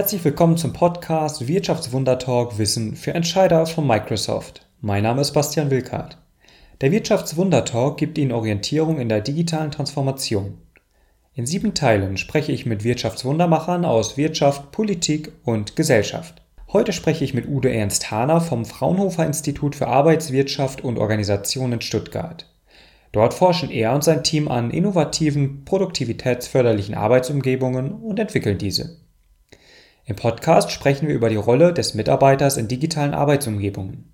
Herzlich willkommen zum Podcast Wirtschaftswunder Talk Wissen für Entscheider von Microsoft. Mein Name ist Bastian Wilkart. Der Wirtschaftswunder Talk gibt Ihnen Orientierung in der digitalen Transformation. In sieben Teilen spreche ich mit Wirtschaftswundermachern aus Wirtschaft, Politik und Gesellschaft. Heute spreche ich mit Udo Ernst Hahner vom Fraunhofer Institut für Arbeitswirtschaft und Organisation in Stuttgart. Dort forschen er und sein Team an innovativen, produktivitätsförderlichen Arbeitsumgebungen und entwickeln diese. Im Podcast sprechen wir über die Rolle des Mitarbeiters in digitalen Arbeitsumgebungen.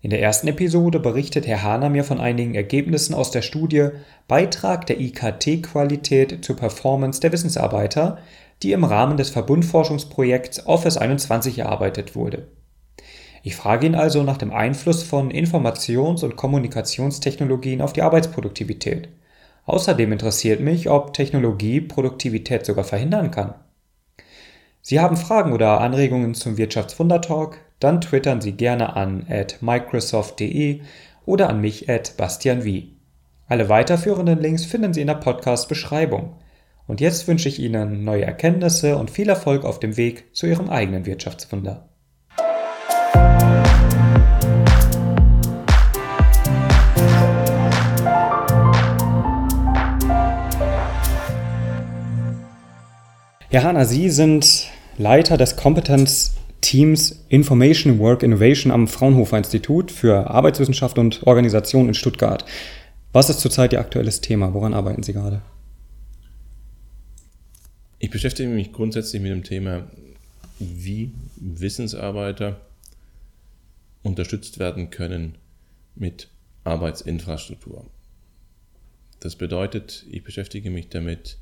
In der ersten Episode berichtet Herr Hahner mir von einigen Ergebnissen aus der Studie Beitrag der IKT-Qualität zur Performance der Wissensarbeiter, die im Rahmen des Verbundforschungsprojekts Office 21 erarbeitet wurde. Ich frage ihn also nach dem Einfluss von Informations- und Kommunikationstechnologien auf die Arbeitsproduktivität. Außerdem interessiert mich, ob Technologie Produktivität sogar verhindern kann. Sie haben Fragen oder Anregungen zum Wirtschaftswundertalk? Dann twittern Sie gerne an microsoft.de oder an mich at bastianwie. Alle weiterführenden Links finden Sie in der Podcast-Beschreibung. Und jetzt wünsche ich Ihnen neue Erkenntnisse und viel Erfolg auf dem Weg zu Ihrem eigenen Wirtschaftswunder. Herr Hahner, Sie sind Leiter des Kompetenzteams Information Work Innovation am Fraunhofer Institut für Arbeitswissenschaft und Organisation in Stuttgart. Was ist zurzeit Ihr aktuelles Thema? Woran arbeiten Sie gerade? Ich beschäftige mich grundsätzlich mit dem Thema, wie Wissensarbeiter unterstützt werden können mit Arbeitsinfrastruktur. Das bedeutet, ich beschäftige mich damit,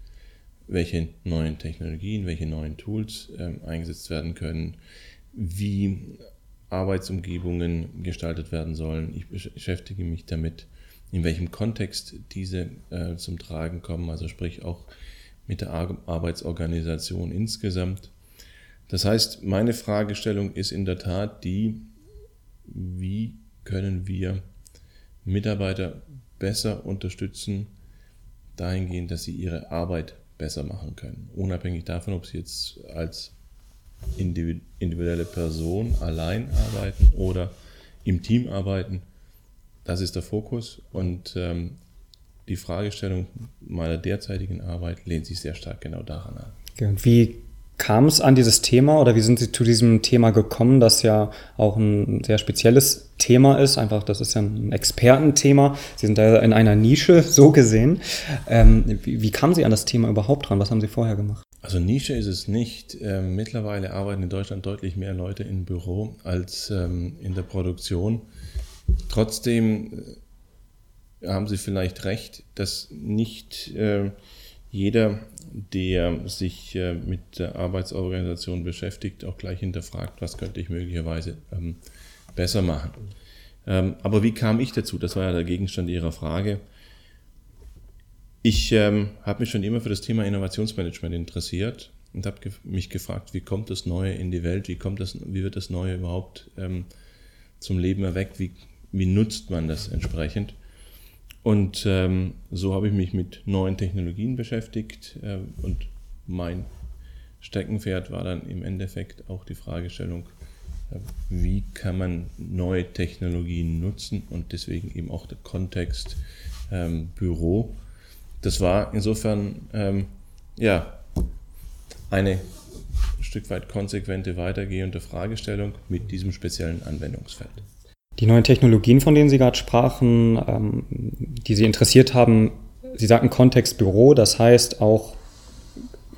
welche neuen Technologien, welche neuen Tools ähm, eingesetzt werden können, wie Arbeitsumgebungen gestaltet werden sollen. Ich beschäftige mich damit, in welchem Kontext diese äh, zum Tragen kommen, also sprich auch mit der Ar Arbeitsorganisation insgesamt. Das heißt, meine Fragestellung ist in der Tat die, wie können wir Mitarbeiter besser unterstützen, dahingehend, dass sie ihre Arbeit besser machen können. Unabhängig davon, ob sie jetzt als individuelle Person allein arbeiten oder im Team arbeiten. Das ist der Fokus und ähm, die Fragestellung meiner derzeitigen Arbeit lehnt sich sehr stark genau daran an. Und wie kam es an dieses Thema oder wie sind Sie zu diesem Thema gekommen, das ja auch ein sehr spezielles Thema ist? Einfach, das ist ja ein Expertenthema. Sie sind da in einer Nische, so gesehen. Ähm, wie, wie kamen Sie an das Thema überhaupt dran? Was haben Sie vorher gemacht? Also Nische ist es nicht. Ähm, mittlerweile arbeiten in Deutschland deutlich mehr Leute im Büro als ähm, in der Produktion. Trotzdem äh, haben Sie vielleicht recht, dass nicht äh, jeder, der sich äh, mit der Arbeitsorganisation beschäftigt, auch gleich hinterfragt, was könnte ich möglicherweise ähm, besser machen. Ähm, aber wie kam ich dazu? Das war ja der Gegenstand Ihrer Frage. Ich ähm, habe mich schon immer für das Thema Innovationsmanagement interessiert und habe mich gefragt, wie kommt das Neue in die Welt, wie, kommt das, wie wird das Neue überhaupt zum Leben erweckt, wie, wie nutzt man das entsprechend. Und ähm, so habe ich mich mit neuen Technologien beschäftigt äh, und mein Steckenpferd war dann im Endeffekt auch die Fragestellung, äh, wie kann man neue Technologien nutzen und deswegen eben auch der Kontext ähm, Büro. Das war insofern ähm, ja eine Stück weit konsequente weitergehende Fragestellung mit diesem speziellen Anwendungsfeld. Die neuen Technologien, von denen Sie gerade sprachen, ähm, die Sie interessiert haben, Sie sagten Kontext Büro, das heißt auch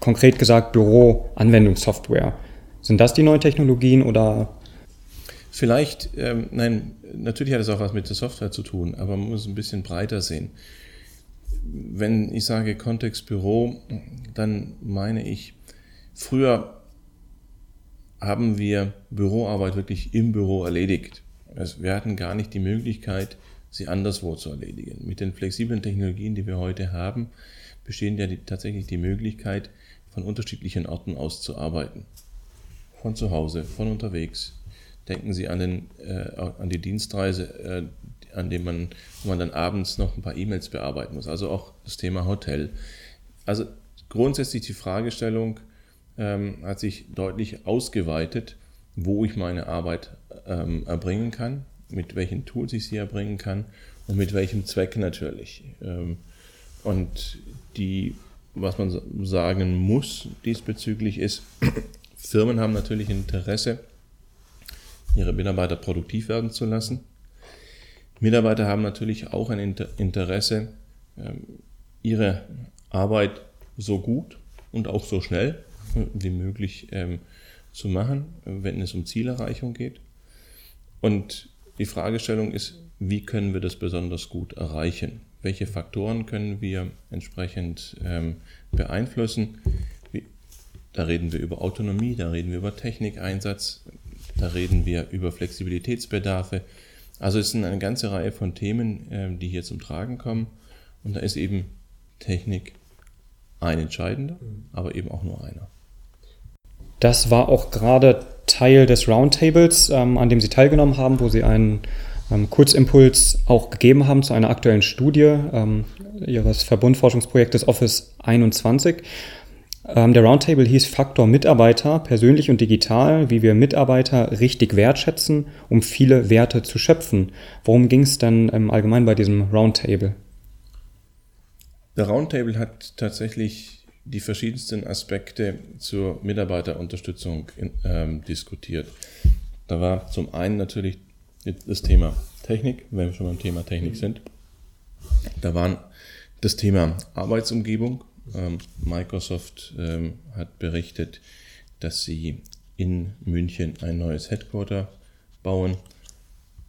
konkret gesagt Büro-Anwendungssoftware. Sind das die neuen Technologien oder? Vielleicht, ähm, nein, natürlich hat es auch was mit der Software zu tun, aber man muss es ein bisschen breiter sehen. Wenn ich sage Kontext Büro, dann meine ich, früher haben wir Büroarbeit wirklich im Büro erledigt. Also wir hatten gar nicht die Möglichkeit, sie anderswo zu erledigen. Mit den flexiblen Technologien, die wir heute haben, bestehen ja die, tatsächlich die Möglichkeit, von unterschiedlichen Orten aus zu arbeiten. Von zu Hause, von unterwegs. Denken Sie an, den, äh, an die Dienstreise, äh, an dem man, wo man dann abends noch ein paar E-Mails bearbeiten muss. Also auch das Thema Hotel. Also grundsätzlich die Fragestellung, ähm, hat sich deutlich ausgeweitet, wo ich meine Arbeit ähm, erbringen kann, mit welchen Tools ich sie erbringen kann und mit welchem Zweck natürlich. Ähm, und die, was man sagen muss diesbezüglich ist, Firmen haben natürlich Interesse, ihre Mitarbeiter produktiv werden zu lassen. Mitarbeiter haben natürlich auch ein Interesse, ähm, ihre Arbeit so gut und auch so schnell wie möglich ähm, zu machen, wenn es um Zielerreichung geht. Und die Fragestellung ist, wie können wir das besonders gut erreichen? Welche Faktoren können wir entsprechend ähm, beeinflussen? Wie, da reden wir über Autonomie, da reden wir über Technikeinsatz, da reden wir über Flexibilitätsbedarfe. Also es sind eine ganze Reihe von Themen, äh, die hier zum Tragen kommen. Und da ist eben Technik ein entscheidender, aber eben auch nur einer. Das war auch gerade Teil des Roundtables, ähm, an dem Sie teilgenommen haben, wo Sie einen ähm, Kurzimpuls auch gegeben haben zu einer aktuellen Studie ähm, Ihres Verbundforschungsprojektes Office 21. Ähm, der Roundtable hieß Faktor Mitarbeiter, persönlich und digital, wie wir Mitarbeiter richtig wertschätzen, um viele Werte zu schöpfen. Worum ging es denn im Allgemeinen bei diesem Roundtable? Der Roundtable hat tatsächlich die verschiedensten Aspekte zur Mitarbeiterunterstützung in, ähm, diskutiert. Da war zum einen natürlich das Thema Technik, wenn wir schon beim Thema Technik sind. Da waren das Thema Arbeitsumgebung. Ähm, Microsoft ähm, hat berichtet, dass sie in München ein neues Headquarter bauen.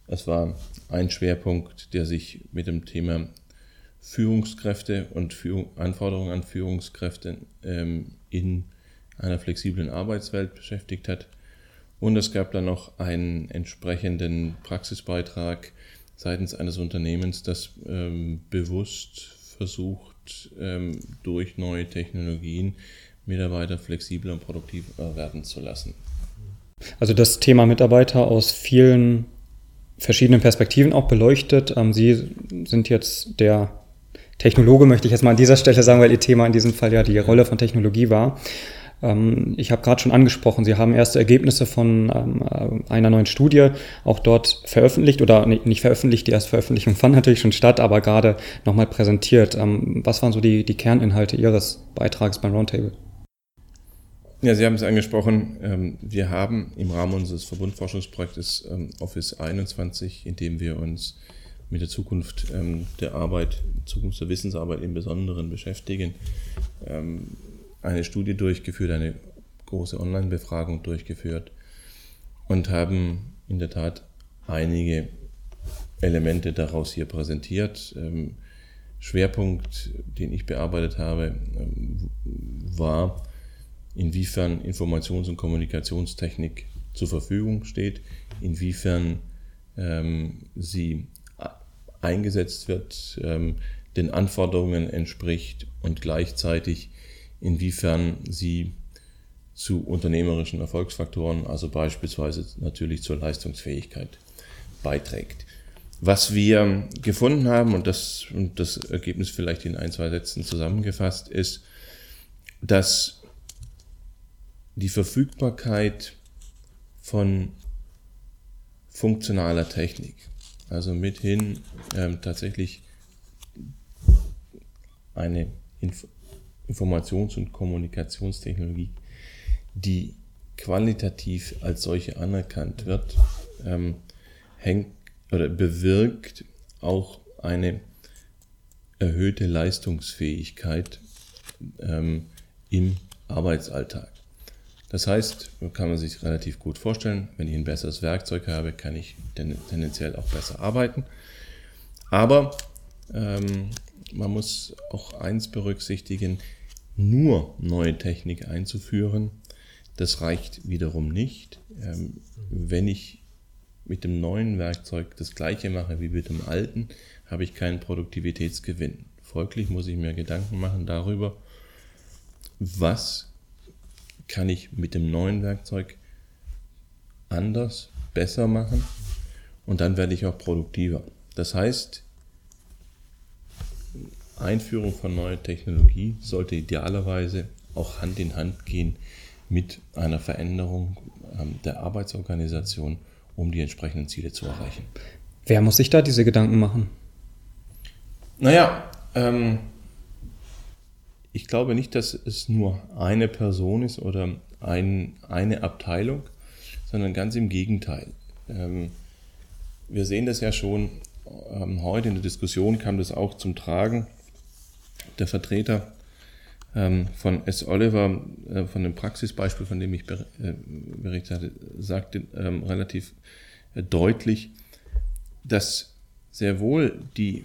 Es war ein Schwerpunkt, der sich mit dem Thema Führungskräfte und Führung, Anforderungen an Führungskräfte ähm, in einer flexiblen Arbeitswelt beschäftigt hat. Und es gab dann noch einen entsprechenden Praxisbeitrag seitens eines Unternehmens, das ähm, bewusst versucht, ähm, durch neue Technologien Mitarbeiter flexibler und produktiver werden zu lassen. Also das Thema Mitarbeiter aus vielen verschiedenen Perspektiven auch beleuchtet. Ähm, Sie sind jetzt der Technologe möchte ich jetzt mal an dieser Stelle sagen, weil Ihr Thema in diesem Fall ja die Rolle von Technologie war. Ähm, ich habe gerade schon angesprochen, Sie haben erste Ergebnisse von ähm, äh, einer neuen Studie auch dort veröffentlicht oder nicht veröffentlicht, die Erstveröffentlichung fand natürlich schon statt, aber gerade nochmal präsentiert. Ähm, was waren so die, die Kerninhalte Ihres Beitrags beim Roundtable? Ja, Sie haben es angesprochen. Wir haben im Rahmen unseres Verbundforschungsprojektes Office 21, in dem wir uns mit der Zukunft ähm, der Arbeit, Zukunft der Wissensarbeit im Besonderen beschäftigen, ähm, eine Studie durchgeführt, eine große Online-Befragung durchgeführt und haben in der Tat einige Elemente daraus hier präsentiert. Ähm, Schwerpunkt, den ich bearbeitet habe, ähm, war, inwiefern Informations- und Kommunikationstechnik zur Verfügung steht, inwiefern ähm, sie eingesetzt wird, ähm, den Anforderungen entspricht und gleichzeitig inwiefern sie zu unternehmerischen Erfolgsfaktoren, also beispielsweise natürlich zur Leistungsfähigkeit beiträgt. Was wir gefunden haben, und das, und das Ergebnis vielleicht in ein, zwei Sätzen zusammengefasst, ist, dass die Verfügbarkeit von funktionaler Technik, also mithin ähm, tatsächlich eine Inf Informations- und Kommunikationstechnologie, die qualitativ als solche anerkannt wird, ähm, hängt oder bewirkt auch eine erhöhte Leistungsfähigkeit ähm, im Arbeitsalltag. Das heißt, kann man sich relativ gut vorstellen, wenn ich ein besseres Werkzeug habe, kann ich tendenziell auch besser arbeiten. Aber ähm, man muss auch eins berücksichtigen, nur neue Technik einzuführen, das reicht wiederum nicht. Ähm, wenn ich mit dem neuen Werkzeug das gleiche mache wie mit dem alten, habe ich keinen Produktivitätsgewinn. Folglich muss ich mir Gedanken machen darüber, was kann ich mit dem neuen Werkzeug anders, besser machen und dann werde ich auch produktiver. Das heißt, Einführung von neuer Technologie sollte idealerweise auch Hand in Hand gehen mit einer Veränderung ähm, der Arbeitsorganisation, um die entsprechenden Ziele zu erreichen. Wer muss sich da diese Gedanken machen? Naja, ähm, ich glaube nicht, dass es nur eine Person ist oder ein, eine Abteilung, sondern ganz im Gegenteil. Ähm, wir sehen das ja schon ähm, heute in der Diskussion kam das auch zum Tragen. Der Vertreter ähm, von S. Oliver, äh, von dem Praxisbeispiel, von dem ich äh, berichtet hatte, sagte relativ äh, deutlich, dass sehr wohl die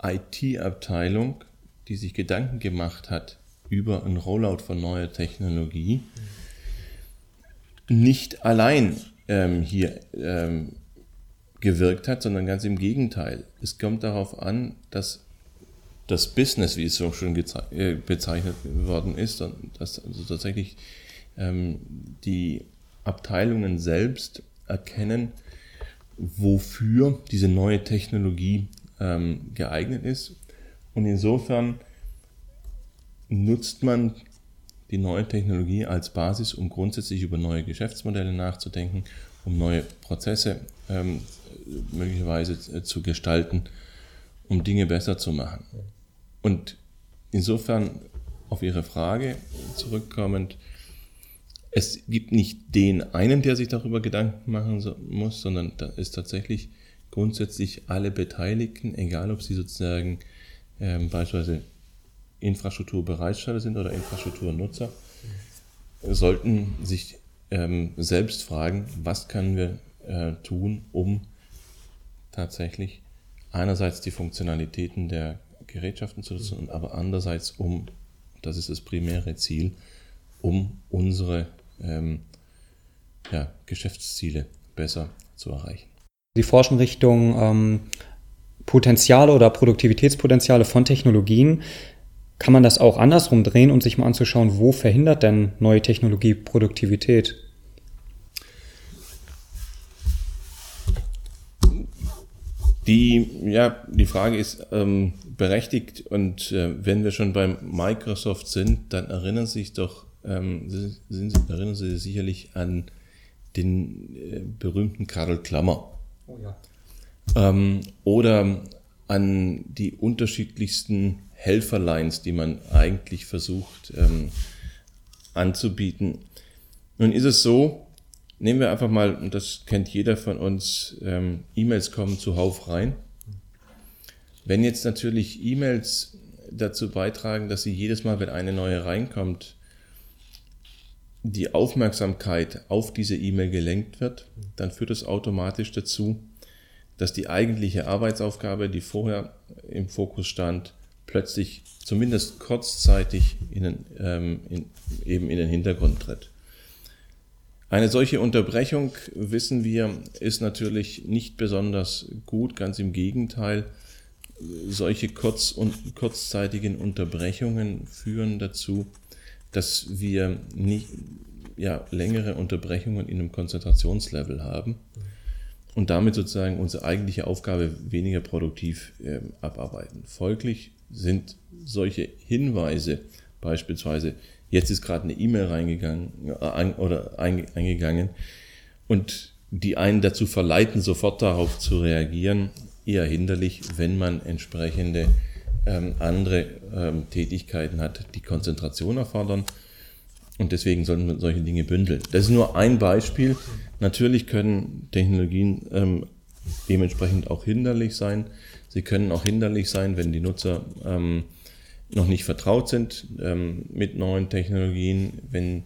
IT-Abteilung, die sich Gedanken gemacht hat über ein Rollout von neuer Technologie, nicht allein ähm, hier ähm, gewirkt hat, sondern ganz im Gegenteil. Es kommt darauf an, dass das Business, wie es so schon äh, bezeichnet worden ist, dass also tatsächlich ähm, die Abteilungen selbst erkennen, wofür diese neue Technologie ähm, geeignet ist. Und insofern nutzt man die neue Technologie als Basis, um grundsätzlich über neue Geschäftsmodelle nachzudenken, um neue Prozesse ähm, möglicherweise äh, zu gestalten, um Dinge besser zu machen. Und insofern auf Ihre Frage zurückkommend, es gibt nicht den einen, der sich darüber Gedanken machen muss, sondern da ist tatsächlich grundsätzlich alle Beteiligten, egal ob sie sozusagen ähm, beispielsweise Infrastrukturbereitsteller sind oder Infrastrukturnutzer, sollten sich ähm, selbst fragen, was können wir äh, tun, um tatsächlich einerseits die Funktionalitäten der Gerätschaften zu nutzen, aber andererseits um, das ist das primäre Ziel, um unsere ähm, ja, Geschäftsziele besser zu erreichen. Sie forschen Richtung ähm, Potenziale oder Produktivitätspotenziale von Technologien. Kann man das auch andersrum drehen und sich mal anzuschauen, wo verhindert denn neue Technologie Produktivität? Die, ja, die Frage ist ähm, berechtigt und äh, wenn wir schon beim Microsoft sind, dann erinnern Sie sich doch, ähm, sind, erinnern Sie sich sicherlich an den äh, berühmten Karl Klammer. Oh ja. Ähm, oder an die unterschiedlichsten Helferlines, die man eigentlich versucht ähm, anzubieten. Nun ist es so, Nehmen wir einfach mal, und das kennt jeder von uns, ähm, E-Mails kommen zuhauf rein. Wenn jetzt natürlich E-Mails dazu beitragen, dass sie jedes Mal, wenn eine neue reinkommt, die Aufmerksamkeit auf diese E-Mail gelenkt wird, dann führt es automatisch dazu, dass die eigentliche Arbeitsaufgabe, die vorher im Fokus stand, plötzlich zumindest kurzzeitig in den, ähm, in, eben in den Hintergrund tritt. Eine solche Unterbrechung, wissen wir, ist natürlich nicht besonders gut, ganz im Gegenteil. Solche kurz und kurzzeitigen Unterbrechungen führen dazu, dass wir nicht, ja, längere Unterbrechungen in einem Konzentrationslevel haben und damit sozusagen unsere eigentliche Aufgabe weniger produktiv äh, abarbeiten. Folglich sind solche Hinweise beispielsweise Jetzt ist gerade eine E-Mail reingegangen äh, oder eingegangen und die einen dazu verleiten, sofort darauf zu reagieren, eher hinderlich, wenn man entsprechende ähm, andere ähm, Tätigkeiten hat, die Konzentration erfordern. Und deswegen sollten wir solche Dinge bündeln. Das ist nur ein Beispiel. Natürlich können Technologien ähm, dementsprechend auch hinderlich sein. Sie können auch hinderlich sein, wenn die Nutzer ähm, noch nicht vertraut sind ähm, mit neuen Technologien, wenn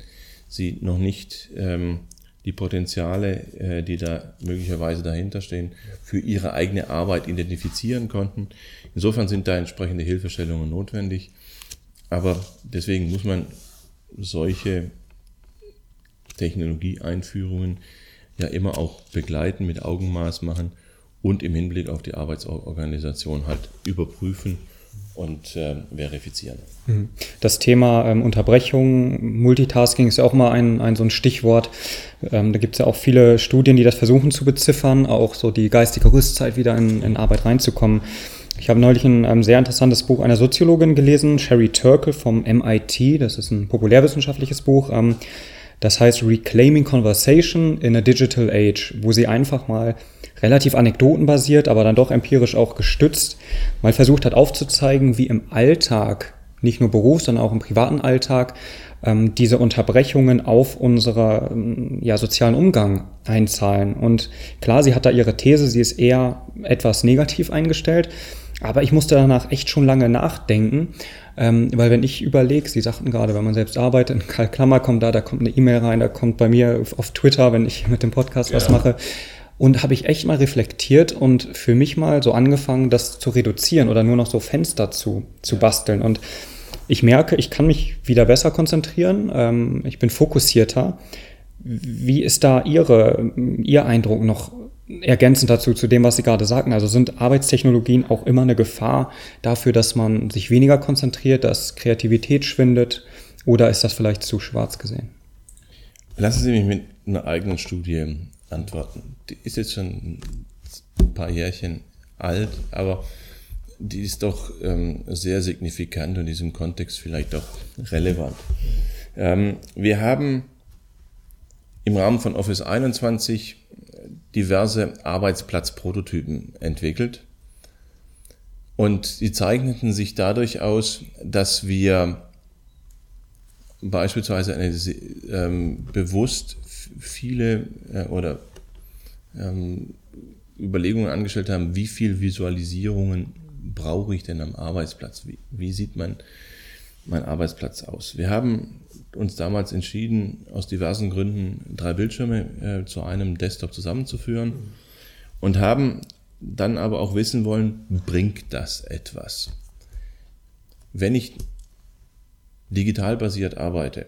sie noch nicht ähm, die Potenziale, äh, die da möglicherweise dahinter stehen, für ihre eigene Arbeit identifizieren konnten. Insofern sind da entsprechende Hilfestellungen notwendig. Aber deswegen muss man solche Technologieeinführungen ja immer auch begleiten, mit Augenmaß machen und im Hinblick auf die Arbeitsorganisation halt überprüfen und äh, verifizieren. Mhm. Das Thema ähm, Unterbrechung, Multitasking ist ja auch mal ein, ein so ein Stichwort. Ähm, da gibt es ja auch viele Studien, die das versuchen zu beziffern, auch so die geistige Rüstzeit wieder in, in Arbeit reinzukommen. Ich habe neulich ein ähm, sehr interessantes Buch einer Soziologin gelesen, Sherry Turkle vom MIT. Das ist ein populärwissenschaftliches Buch. Ähm, das heißt Reclaiming Conversation in a Digital Age, wo sie einfach mal relativ anekdotenbasiert, aber dann doch empirisch auch gestützt, mal versucht hat aufzuzeigen, wie im Alltag, nicht nur Berufs-, sondern auch im privaten Alltag, ähm, diese Unterbrechungen auf unserer ähm, ja, sozialen Umgang einzahlen. Und klar, sie hat da ihre These, sie ist eher etwas negativ eingestellt, aber ich musste danach echt schon lange nachdenken, ähm, weil wenn ich überlege, Sie sagten gerade, wenn man selbst arbeitet, Karl Klammer kommt da, da kommt eine E-Mail rein, da kommt bei mir auf Twitter, wenn ich mit dem Podcast ja. was mache. Und habe ich echt mal reflektiert und für mich mal so angefangen, das zu reduzieren oder nur noch so Fenster zu, zu basteln. Und ich merke, ich kann mich wieder besser konzentrieren, ähm, ich bin fokussierter. Wie ist da Ihre, Ihr Eindruck noch ergänzend dazu, zu dem, was Sie gerade sagten? Also sind Arbeitstechnologien auch immer eine Gefahr dafür, dass man sich weniger konzentriert, dass Kreativität schwindet oder ist das vielleicht zu schwarz gesehen? Lassen Sie mich mit einer eigenen Studie antworten. Die ist jetzt schon ein paar Jährchen alt, aber die ist doch ähm, sehr signifikant und in diesem Kontext vielleicht auch relevant. Ähm, wir haben im Rahmen von Office 21 diverse Arbeitsplatzprototypen entwickelt. Und die zeichneten sich dadurch aus, dass wir beispielsweise eine, ähm, bewusst viele äh, oder ähm, Überlegungen angestellt haben, wie viel Visualisierungen brauche ich denn am Arbeitsplatz? Wie, wie sieht mein, mein Arbeitsplatz aus? Wir haben uns damals entschieden, aus diversen Gründen drei Bildschirme äh, zu einem Desktop zusammenzuführen und haben dann aber auch wissen wollen, bringt das etwas? Wenn ich digital basiert arbeite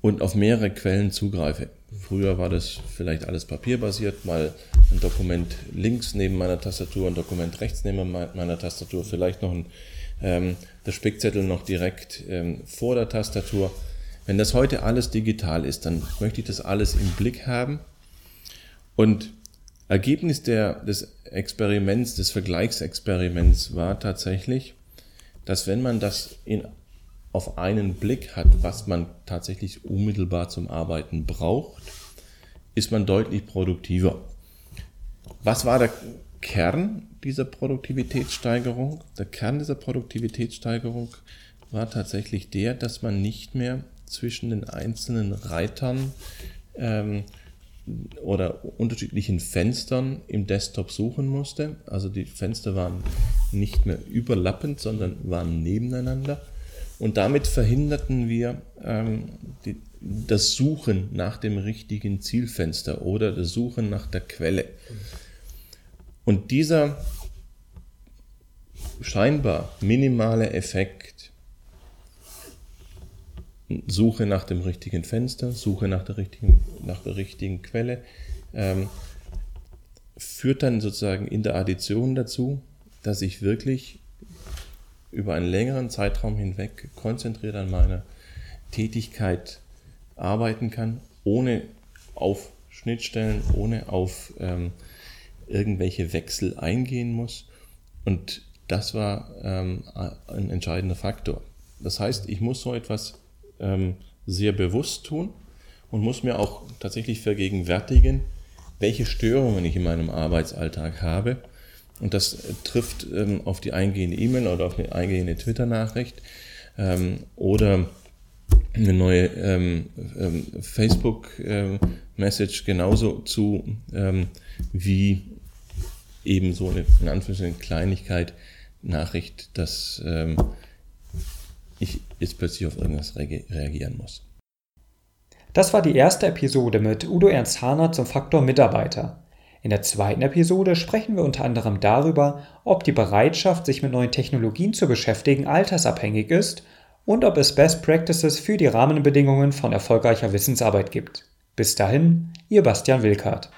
und auf mehrere Quellen zugreife, früher war das vielleicht alles papierbasiert, mal ein Dokument links neben meiner Tastatur, ein Dokument rechts neben meiner Tastatur, vielleicht noch ein, ähm, der Spickzettel noch direkt ähm, vor der Tastatur wenn das heute alles digital ist, dann möchte ich das alles im Blick haben. Und Ergebnis der, des Experiments, des Vergleichsexperiments war tatsächlich, dass wenn man das in, auf einen Blick hat, was man tatsächlich unmittelbar zum Arbeiten braucht, ist man deutlich produktiver. Was war der Kern dieser Produktivitätssteigerung? Der Kern dieser Produktivitätssteigerung war tatsächlich der, dass man nicht mehr zwischen den einzelnen Reitern ähm, oder unterschiedlichen Fenstern im Desktop suchen musste. Also die Fenster waren nicht mehr überlappend, sondern waren nebeneinander. Und damit verhinderten wir ähm, die, das Suchen nach dem richtigen Zielfenster oder das Suchen nach der Quelle. Und dieser scheinbar minimale Effekt Suche nach dem richtigen Fenster, Suche nach der richtigen, nach der richtigen Quelle, ähm, führt dann sozusagen in der Addition dazu, dass ich wirklich über einen längeren Zeitraum hinweg konzentriert an meiner Tätigkeit arbeiten kann, ohne auf Schnittstellen, ohne auf ähm, irgendwelche Wechsel eingehen muss. Und das war ähm, ein entscheidender Faktor. Das heißt, ich muss so etwas ähm, sehr bewusst tun und muss mir auch tatsächlich vergegenwärtigen, welche Störungen ich in meinem Arbeitsalltag habe. Und das trifft ähm, auf die eingehende E-Mail oder auf eine eingehende Twitter-Nachricht ähm, oder eine neue ähm, ähm Facebook-Message ähm, genauso zu ähm, wie eben so eine in Anführungszeichen Kleinigkeit Nachricht, dass ich jetzt plötzlich auf irgendwas reagieren muss. Das war die erste Episode mit Udo Ernst Hahner zum Faktor Mitarbeiter. In der zweiten Episode sprechen wir unter anderem darüber, ob die Bereitschaft, sich mit neuen Technologien zu beschäftigen, altersabhängig ist und ob es Best Practices für die Rahmenbedingungen von erfolgreicher Wissensarbeit gibt. Bis dahin, Ihr Bastian Wilkert.